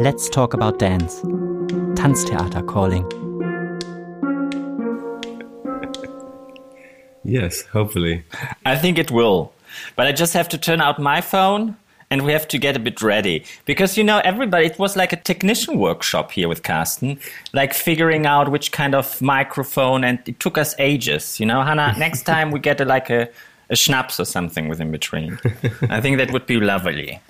Let's talk about dance. Tanztheater calling. Yes, hopefully. I think it will. But I just have to turn out my phone and we have to get a bit ready. Because, you know, everybody, it was like a technician workshop here with Carsten, like figuring out which kind of microphone, and it took us ages. You know, Hannah, next time we get a, like a, a schnapps or something with in between. I think that would be lovely.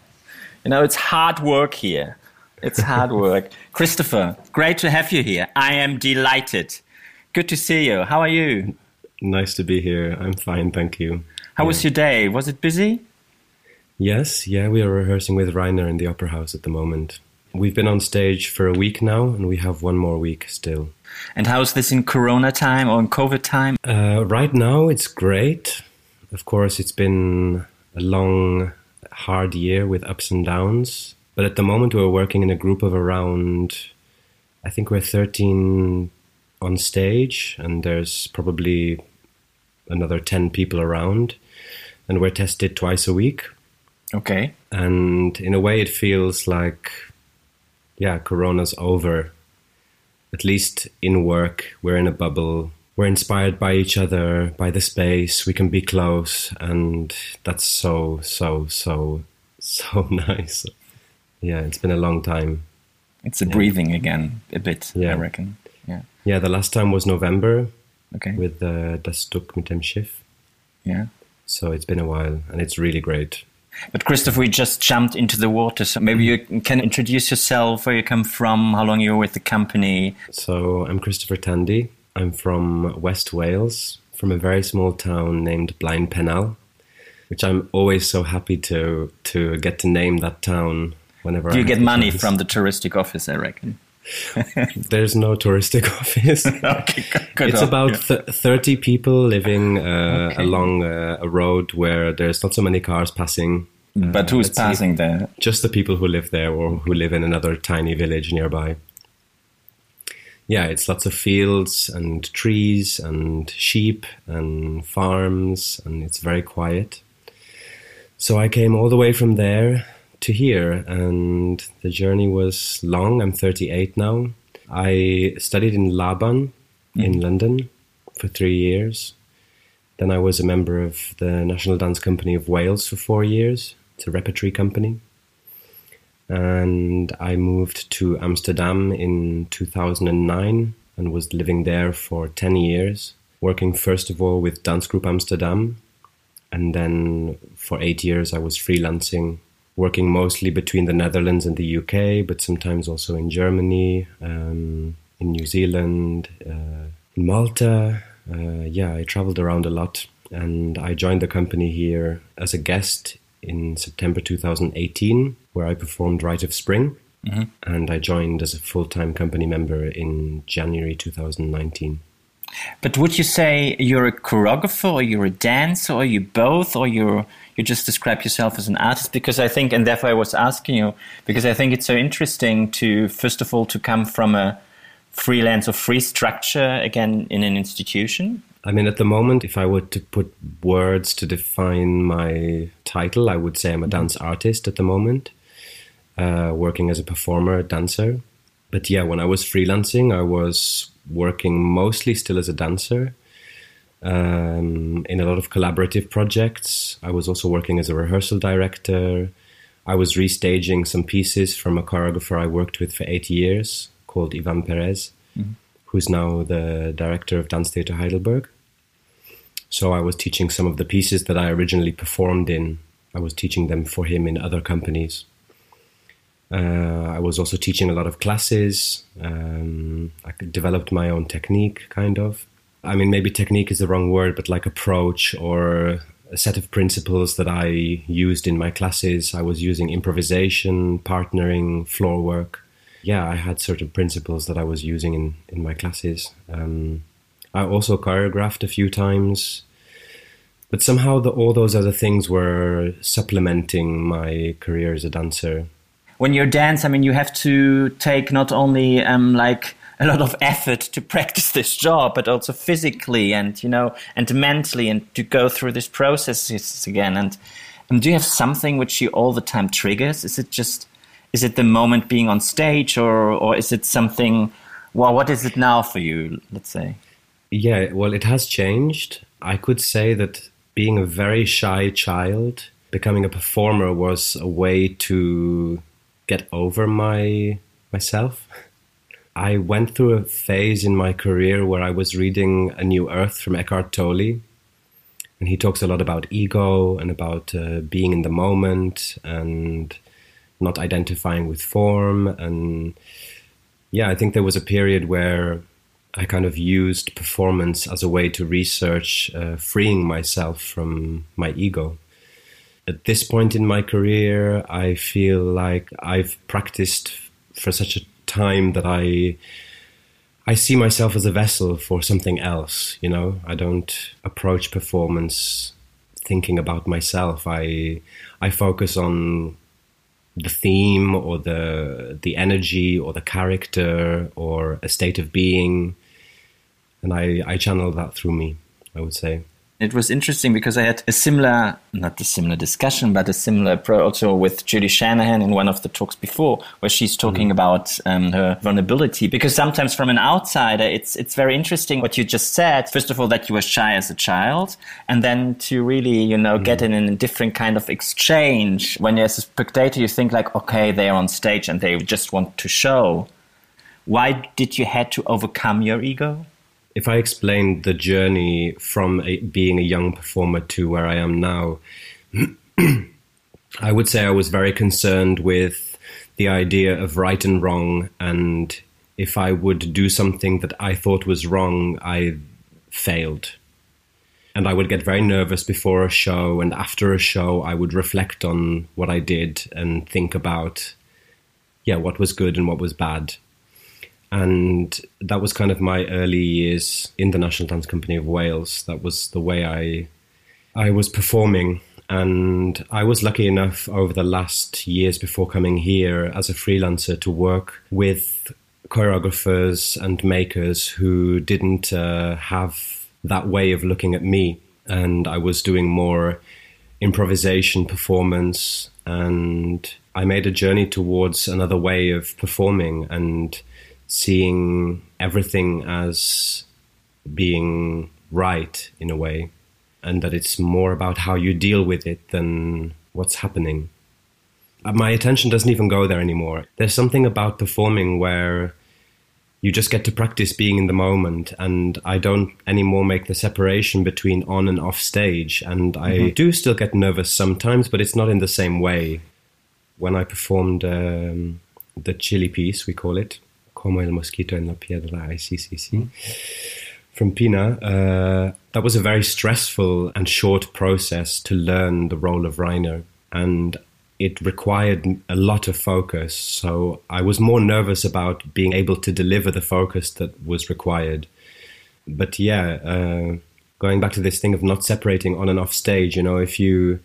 You know, it's hard work here. It's hard work. Christopher, great to have you here. I am delighted. Good to see you. How are you? Nice to be here. I'm fine, thank you. How yeah. was your day? Was it busy? Yes, yeah, we are rehearsing with Rainer in the Opera House at the moment. We've been on stage for a week now, and we have one more week still. And how's this in Corona time or in COVID time? Uh, right now, it's great. Of course, it's been a long, hard year with ups and downs. But at the moment, we're working in a group of around, I think we're 13 on stage, and there's probably another 10 people around. And we're tested twice a week. Okay. And in a way, it feels like, yeah, Corona's over. At least in work, we're in a bubble. We're inspired by each other, by the space. We can be close. And that's so, so, so, so nice. Yeah, it's been a long time. It's a yeah. breathing again, a bit, yeah. I reckon. Yeah. Yeah, the last time was November. Okay. With uh, Das Stück mit dem Schiff. Yeah. So it's been a while, and it's really great. But Christopher, we just jumped into the water, so maybe you can introduce yourself, where you come from, how long you're with the company. So I'm Christopher Tandy. I'm from West Wales, from a very small town named Blaenpennal, which I'm always so happy to to get to name that town whenever. Do you get money from the touristic office? I reckon. There's no touristic office. okay, good it's about th- 30 people living uh, okay. along uh, a road where there's not so many cars passing. But who's passing there? Just the people who live there or who live in another tiny village nearby. Yeah, it's lots of fields and trees and sheep and farms, and it's very quiet. So I came all the way from there to here, and the journey was long. I'm 38 now. I studied in Laban mm. in London for three years. Then I was a member of the National Dance Company of Wales for four years. It's a repertory company. And I moved to Amsterdam in 2009 and was living there for 10 years, working first of all with Dance Group Amsterdam. And then for eight years, I was freelancing working mostly between the Netherlands and the UK, but sometimes also in Germany, um, in New Zealand, uh, in Malta. Uh, yeah, I traveled around a lot and I joined the company here as a guest in September 2018, where I performed Rite of Spring. Mm-hmm. And I joined as a full time company member in January 2019. But would you say you're a choreographer or you're a dancer or you both or you're you just describe yourself as an artist because I think and therefore I was asking you because I think it's so interesting to first of all to come from a freelance or free structure again in an institution. I mean at the moment if I were to put words to define my title I would say I'm a dance artist at the moment uh, working as a performer a dancer but yeah when I was freelancing I was working mostly still as a dancer um, in a lot of collaborative projects. I was also working as a rehearsal director. I was restaging some pieces from a choreographer I worked with for eight years called Ivan Perez, mm-hmm. who's now the director of Dance Theater Heidelberg. So I was teaching some of the pieces that I originally performed in. I was teaching them for him in other companies. Uh, I was also teaching a lot of classes. Um, I developed my own technique, kind of. I mean, maybe technique is the wrong word, but like approach or a set of principles that I used in my classes. I was using improvisation, partnering, floor work. Yeah, I had certain principles that I was using in, in my classes. Um, I also choreographed a few times, but somehow the, all those other things were supplementing my career as a dancer when you dance, I mean, you have to take not only um, like a lot of effort to practice this job, but also physically and you know and mentally, and to go through this processes again. And, and do you have something which you all the time triggers? Is it just is it the moment being on stage, or or is it something? Well, what is it now for you? Let's say. Yeah, well, it has changed. I could say that being a very shy child, becoming a performer was a way to get over my myself. I went through a phase in my career where I was reading A New Earth from Eckhart Tolle, and he talks a lot about ego and about uh, being in the moment and not identifying with form and yeah i think there was a period where i kind of used performance as a way to research uh, freeing myself from my ego at this point in my career i feel like i've practiced for such a time that i I see myself as a vessel for something else. You know, I don't approach performance thinking about myself. I I focus on the theme or the the energy or the character or a state of being, and I I channel that through me. I would say. It was interesting because I had a similar, not a similar discussion, but a similar approach also with Julie Shanahan in one of the talks before, where she's talking mm-hmm. about um, her vulnerability. Because sometimes from an outsider, it's it's very interesting what you just said. First of all, that you were shy as a child, and then to really, you know, mm-hmm. get in a different kind of exchange. When you're as a spectator, you think like, okay, they are on stage and they just want to show. Why did you had to overcome your ego? If I explain the journey from a, being a young performer to where I am now, I would say I was very concerned with the idea of right and wrong. And if I would do something that I thought was wrong, I failed. And I would get very nervous before a show. And after a show, I would reflect on what I did and think about, yeah, what was good and what was bad and that was kind of my early years in the National Dance Company of Wales. That was the way I I was performing, and I was lucky enough over the last years before coming here as a freelancer to work with choreographers and makers who didn't uh, have that way of looking at me, and I was doing more improvisation performance. And I made a journey towards another way of performing. And seeing everything as being right in a way, and that it's more about how you deal with it than what's happening. Uh, my attention doesn't even go there anymore. There's something about performing where you just get to practice being in the moment and i don't anymore make the separation between on and off stage and i mm-hmm. do still get nervous sometimes but it's not in the same way when i performed um, the chili piece we call it El musguito en la piedra, ay si, si, si, from Pina. Uh, that was a very stressful and short process to learn the role of Rainer. And it required a lot of focus. So I was more nervous about being able to deliver the focus that was required. But yeah, uh, going back to this thing of not separating on and off stage, you know, if you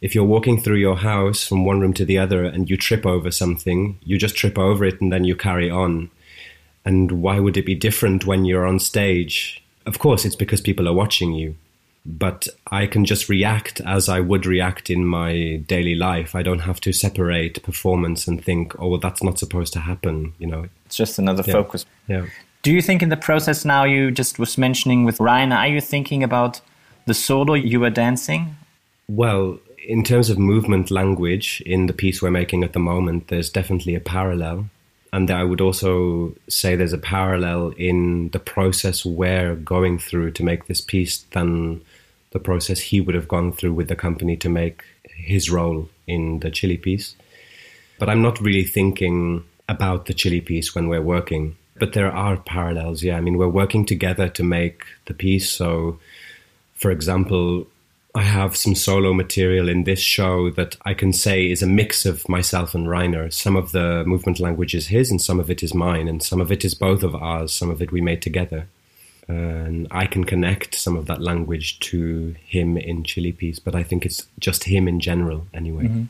if you're walking through your house from one room to the other and you trip over something, you just trip over it and then you carry on. And why would it be different when you're on stage? Of course, it's because people are watching you. But I can just react as I would react in my daily life. I don't have to separate performance and think, oh, well, that's not supposed to happen. You know, it's just another yeah. focus. Yeah. Do you think in the process now you just was mentioning with Rainer, are you thinking about the solo you were dancing? Well, in terms of movement language in the piece we're making at the moment, there's definitely a parallel and I would also say there's a parallel in the process we're going through to make this piece than the process he would have gone through with the company to make his role in the chili piece. But I'm not really thinking about the chili piece when we're working. But there are parallels, yeah. I mean, we're working together to make the piece. So, for example, I have some solo material in this show that I can say is a mix of myself and Rainer. Some of the movement language is his, and some of it is mine, and some of it is both of ours. Some of it we made together. And I can connect some of that language to him in Chili Piece, but I think it's just him in general anyway. Mm-hmm.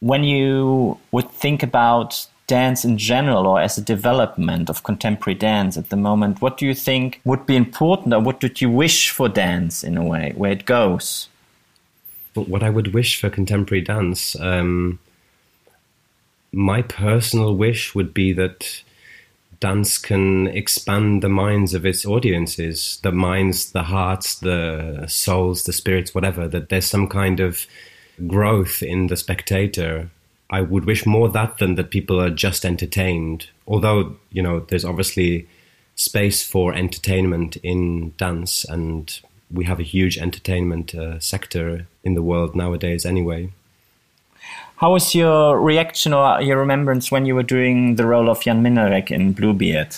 When you would think about dance in general or as a development of contemporary dance at the moment, what do you think would be important or what would you wish for dance in a way, where it goes? What I would wish for contemporary dance, um, my personal wish would be that dance can expand the minds of its audiences, the minds, the hearts, the souls, the spirits, whatever, that there's some kind of growth in the spectator. I would wish more that than that people are just entertained. Although, you know, there's obviously space for entertainment in dance, and we have a huge entertainment uh, sector in the world nowadays anyway. How was your reaction or your remembrance when you were doing the role of Jan Minarek in Bluebeard?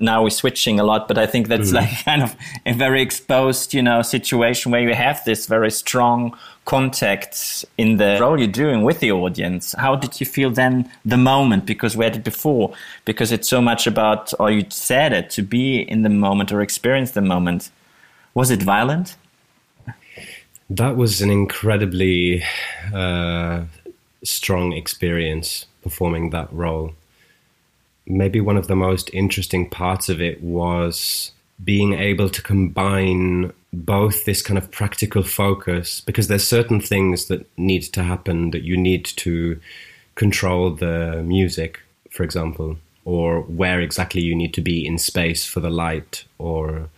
Now we're switching a lot, but I think that's mm. like kind of a very exposed, you know, situation where you have this very strong contact in the role you're doing with the audience. How did you feel then the moment? Because we had it before, because it's so much about, or you said it, to be in the moment or experience the moment. Was it violent? That was an incredibly uh, strong experience performing that role. Maybe one of the most interesting parts of it was being able to combine both this kind of practical focus because there's certain things that need to happen that you need to control the music for example or where exactly you need to be in space for the light or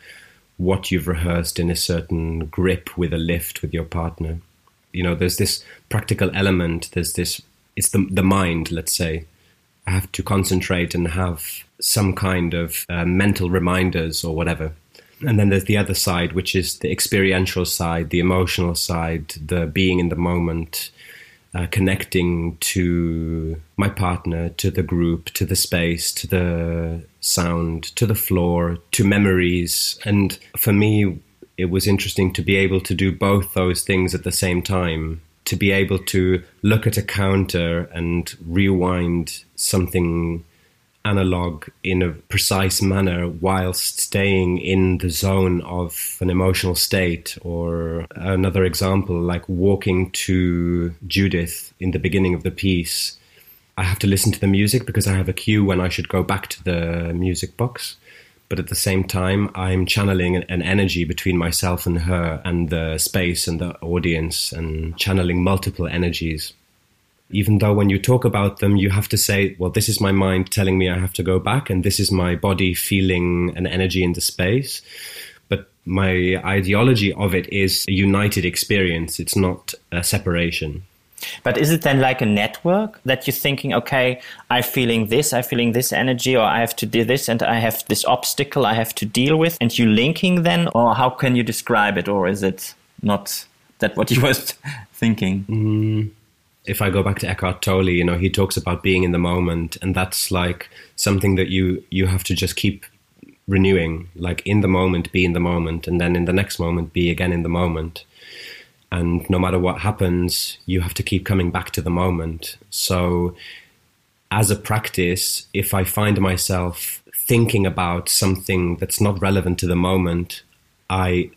what you've rehearsed in a certain grip with a lift with your partner. You know there's this practical element there's this it's the the mind let's say have to concentrate and have some kind of uh, mental reminders or whatever and then there's the other side which is the experiential side the emotional side the being in the moment uh, connecting to my partner, to the group, to the space, to the sound, to the floor, to memories. And for me, it was interesting to be able to do both those things at the same time to be able to look at a counter and rewind something analog in a precise manner whilst staying in the zone of an emotional state. Or another example like walking to Judith in the beginning of the piece. I have to listen to the music because I have a cue when I should go back to the music box but at the same time, I'm channeling an energy between myself and her and the space and the audience and channeling multiple energies. Even though when you talk about them, you have to say, well, this is my mind telling me I have to go back, and this is my body feeling an energy in the space. But my ideology of it is a united experience, it's not a separation. But is it then like a network that you're thinking, okay, I'm feeling this, I'm feeling this energy, or I have to do this, and I have this obstacle I have to deal with, and you linking then, or how can you describe it, or is it not that what you were thinking? Mm, if I go back to Eckhart Tolle, you know, he talks about being in the moment, and that's like something that you you have to just keep renewing, like in the moment, be in the moment, and then in the next moment, be again in the moment and no matter what happens, you have to keep coming back to the moment. So, as a practice, if I find myself thinking about something that's not relevant to the moment, I,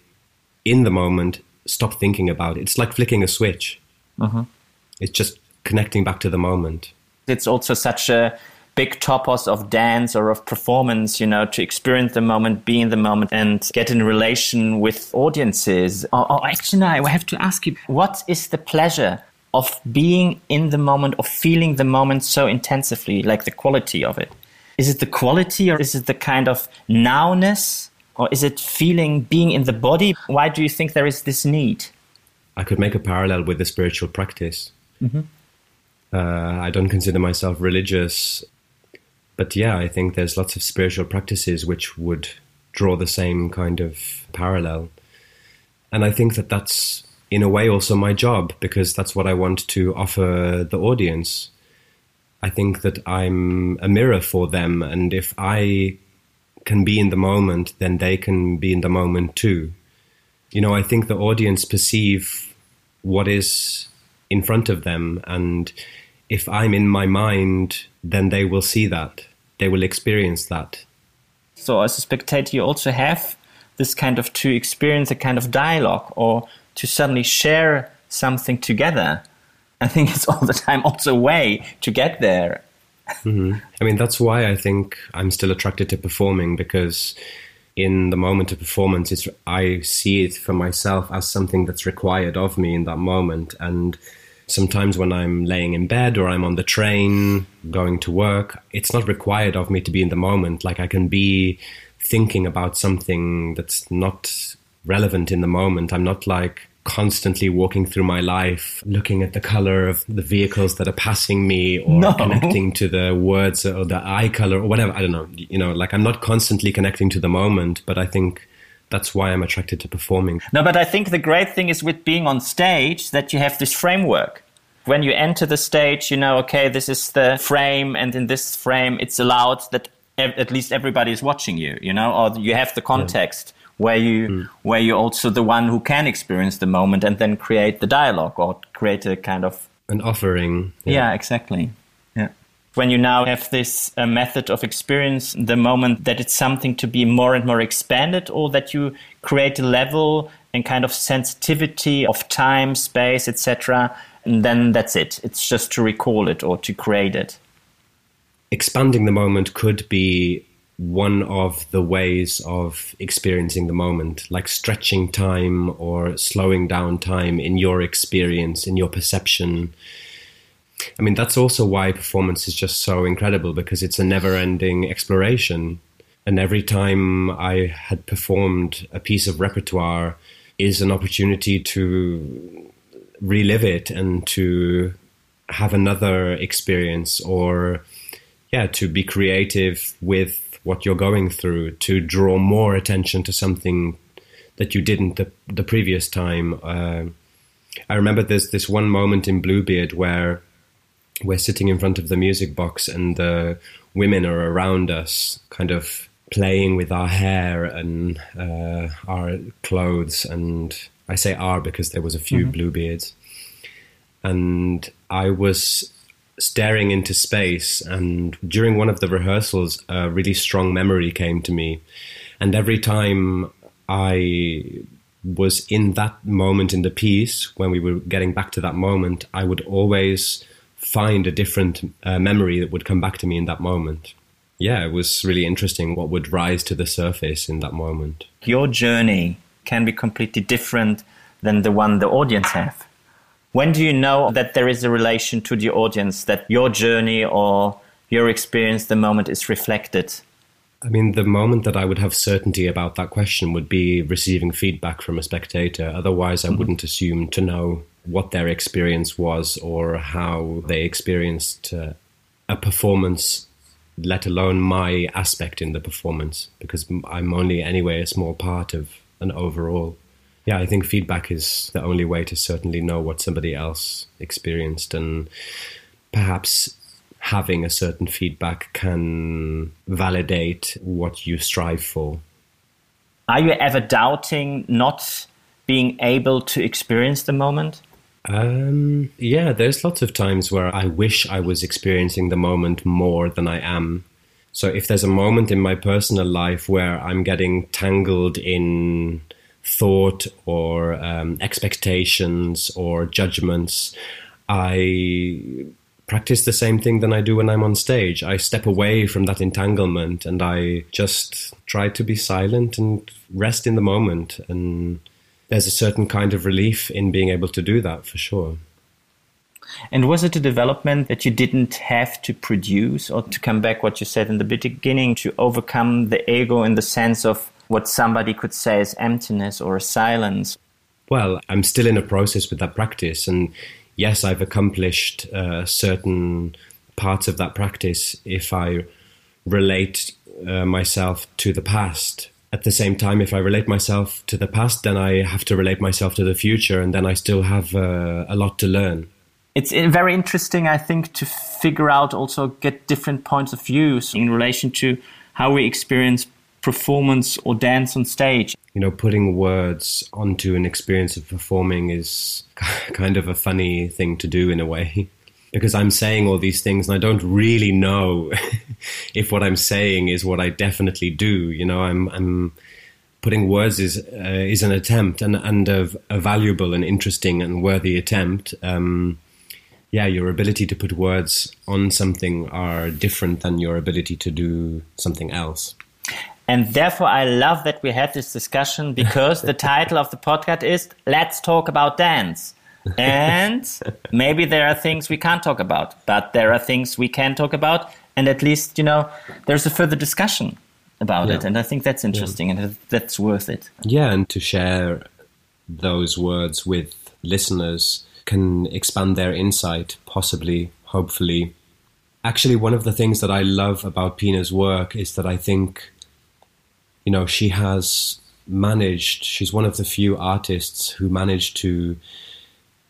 in the moment, stop thinking about it. It's like flicking a switch. Uh-huh. It's just connecting back to the moment. It's also such a big topos of dance or of performance, you know, to experience the moment, be in the moment, and get in relation with audiences. Or, or actually, I have to ask you, what is the pleasure of being in the moment, of feeling the moment so intensively, like the quality of it? Is it the quality or is it the kind of nowness? Or is it feeling being in the body? Why do you think there is this need? I could make a parallel with the spiritual practice. Mm-hmm. Uh, I don't consider myself religious but yeah, I think there's lots of spiritual practices which would draw the same kind of parallel. And I think that that's in a way also my job because that's what I want to offer the audience. I think that I'm a mirror for them, and if I can be in the moment, then they can be in the moment too. You know, I think the audience perceive what is in front of them, and if I'm in my mind, then they will see that. They will experience that. So, as a spectator, you also have this kind of to experience a kind of dialogue or to suddenly share something together. I think it's all the time also a way to get there. Mm-hmm. I mean, that's why I think I'm still attracted to performing because in the moment of performance, it's, I see it for myself as something that's required of me in that moment. And sometimes when I'm laying in bed or I'm on the train going to work, it's not required of me to be in the moment. Like I can be thinking about something that's not relevant in the moment. I'm not like constantly walking through my life looking at the color of the vehicles that are passing me or No. connecting to the words or the eye color or whatever. I don't know. You know, like I'm not constantly connecting to the moment, but I think that's why I'm attracted to performing. No, but I think the great thing is with being on stage that you have this framework. When you enter the stage, you know, okay, this is the frame, and in this frame, it's allowed that ev- at least everybody is watching you, you know, or you have the context where you hmm. where you're also the one who can experience the moment and then create the dialogue or create a kind of An offering. yeah, exactly. When you now have this uh, method of experience the moment that it's something to be more and more expanded, or that you create a level and kind of sensitivity of time, space, etc., and then that's it. It's just to recall it or to create it. expanding the moment could be one of the ways of experiencing the moment, like stretching time or slowing down time in your experience, in your perception. I mean, that's also why performance is just so incredible because it's a never ending exploration. And every time I had performed a piece of repertoire is an opportunity to relive it and to have another experience or yeah to be creative with what you're going through to draw more attention to something that you didn't the, the previous time uh, i remember there's this one moment in bluebeard where we're sitting in front of the music box and the women are around us kind of playing with our hair and uh, our clothes and i say our because there was a few bluebeards and I was staring into space. And during one of the rehearsals, a really strong memory came to me. And every time I was in that moment in the piece, when we were getting back to that moment, I would always find a different uh, memory that would come back to me in that moment. Yeah, it was really interesting what would rise to the surface in that moment. Your journey can be completely different than the one the audience have. When do you know that there is a relation to the audience, that your journey or your experience, the moment is reflected? I mean, the moment that I would have certainty about that question would be receiving feedback from a spectator. Otherwise, I wouldn't assume to know what their experience was or how they experienced uh, a performance, let alone my aspect in the performance, because I'm only, anyway, a small part of an overall. Yeah, I think feedback is the only way to certainly know what somebody else experienced and perhaps having a certain feedback can validate what you strive for. Are you ever doubting not being able to experience the moment? Um, yeah, there's lots of times where I wish I was experiencing the moment more than I am. So if there's a moment in my personal life where I'm getting tangled in thought or um, expectations or judgments, I practice the same thing than I do when I'm on stage. I step away from that entanglement and I just try to be silent and rest in the moment. And there's a certain kind of relief in being able to do that for sure. And was it a development that you didn't have to produce or to come back what you said in the beginning to overcome the ego in the sense of what somebody could say is emptiness or silence? Well, I'm still in a process with that practice. And yes, I've accomplished uh, certain parts of that practice if I relate uh, myself to the past. At the same time, if I relate myself to the past, then I have to relate myself to the future, and then I still have uh, a lot to learn. It's uh, very interesting, I think, to figure out also get different points of views in relation to how we experience performance or dance on stage. You know, putting words onto an experience of performing is kind of a funny thing to do in a way. Because I'm saying all these things and I don't really know if what I'm saying is what I definitely do. You know, I'm, I'm putting words is uh, is an attempt and and a, a, valuable and interesting and worthy attempt. Um, yeah, your ability to put words on something are different than your ability to do something else. And therefore, I love that we had this discussion because the title of the podcast is Let's Talk About Dance. and maybe there are things we can't talk about, but there are things we can talk about, and at least you know there's a further discussion about Yeah. it, and I think that's interesting and that's worth it. Yeah, and to share those words with listeners can expand their insight, possibly, hopefully. Actually, one of the things that I love about Pina's work is that I think, you know, she has managed, she's one of the few artists who managed to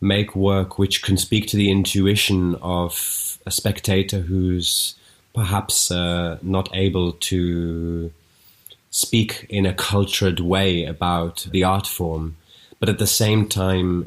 make work which can speak to the intuition of a spectator who's perhaps uh, not able to speak in a cultured way about the art form, but at the same time,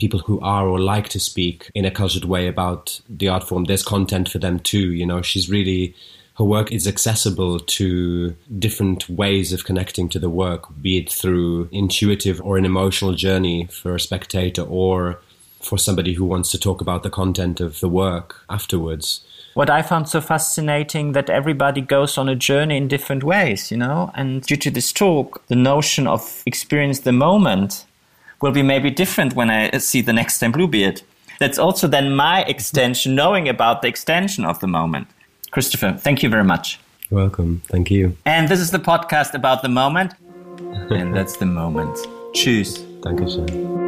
people who are or like to speak in a cultured way about the art form, there's content for them too. You know, she's really her work is accessible to different ways of connecting to the work, be it through intuitive or an emotional journey for a spectator or for somebody who wants to talk about the content of the work afterwards. What I found so fascinating that everybody goes on a journey in different ways, you know, and due to this talk, the notion of experience the moment will be maybe different when I see the next time Bluebeard. That's also then my extension, knowing about the extension of the moment. Christopher, thank you very much. You're welcome. Thank you. And this is the podcast about the moment. and that's the moment. Tschüss. Dankeschön.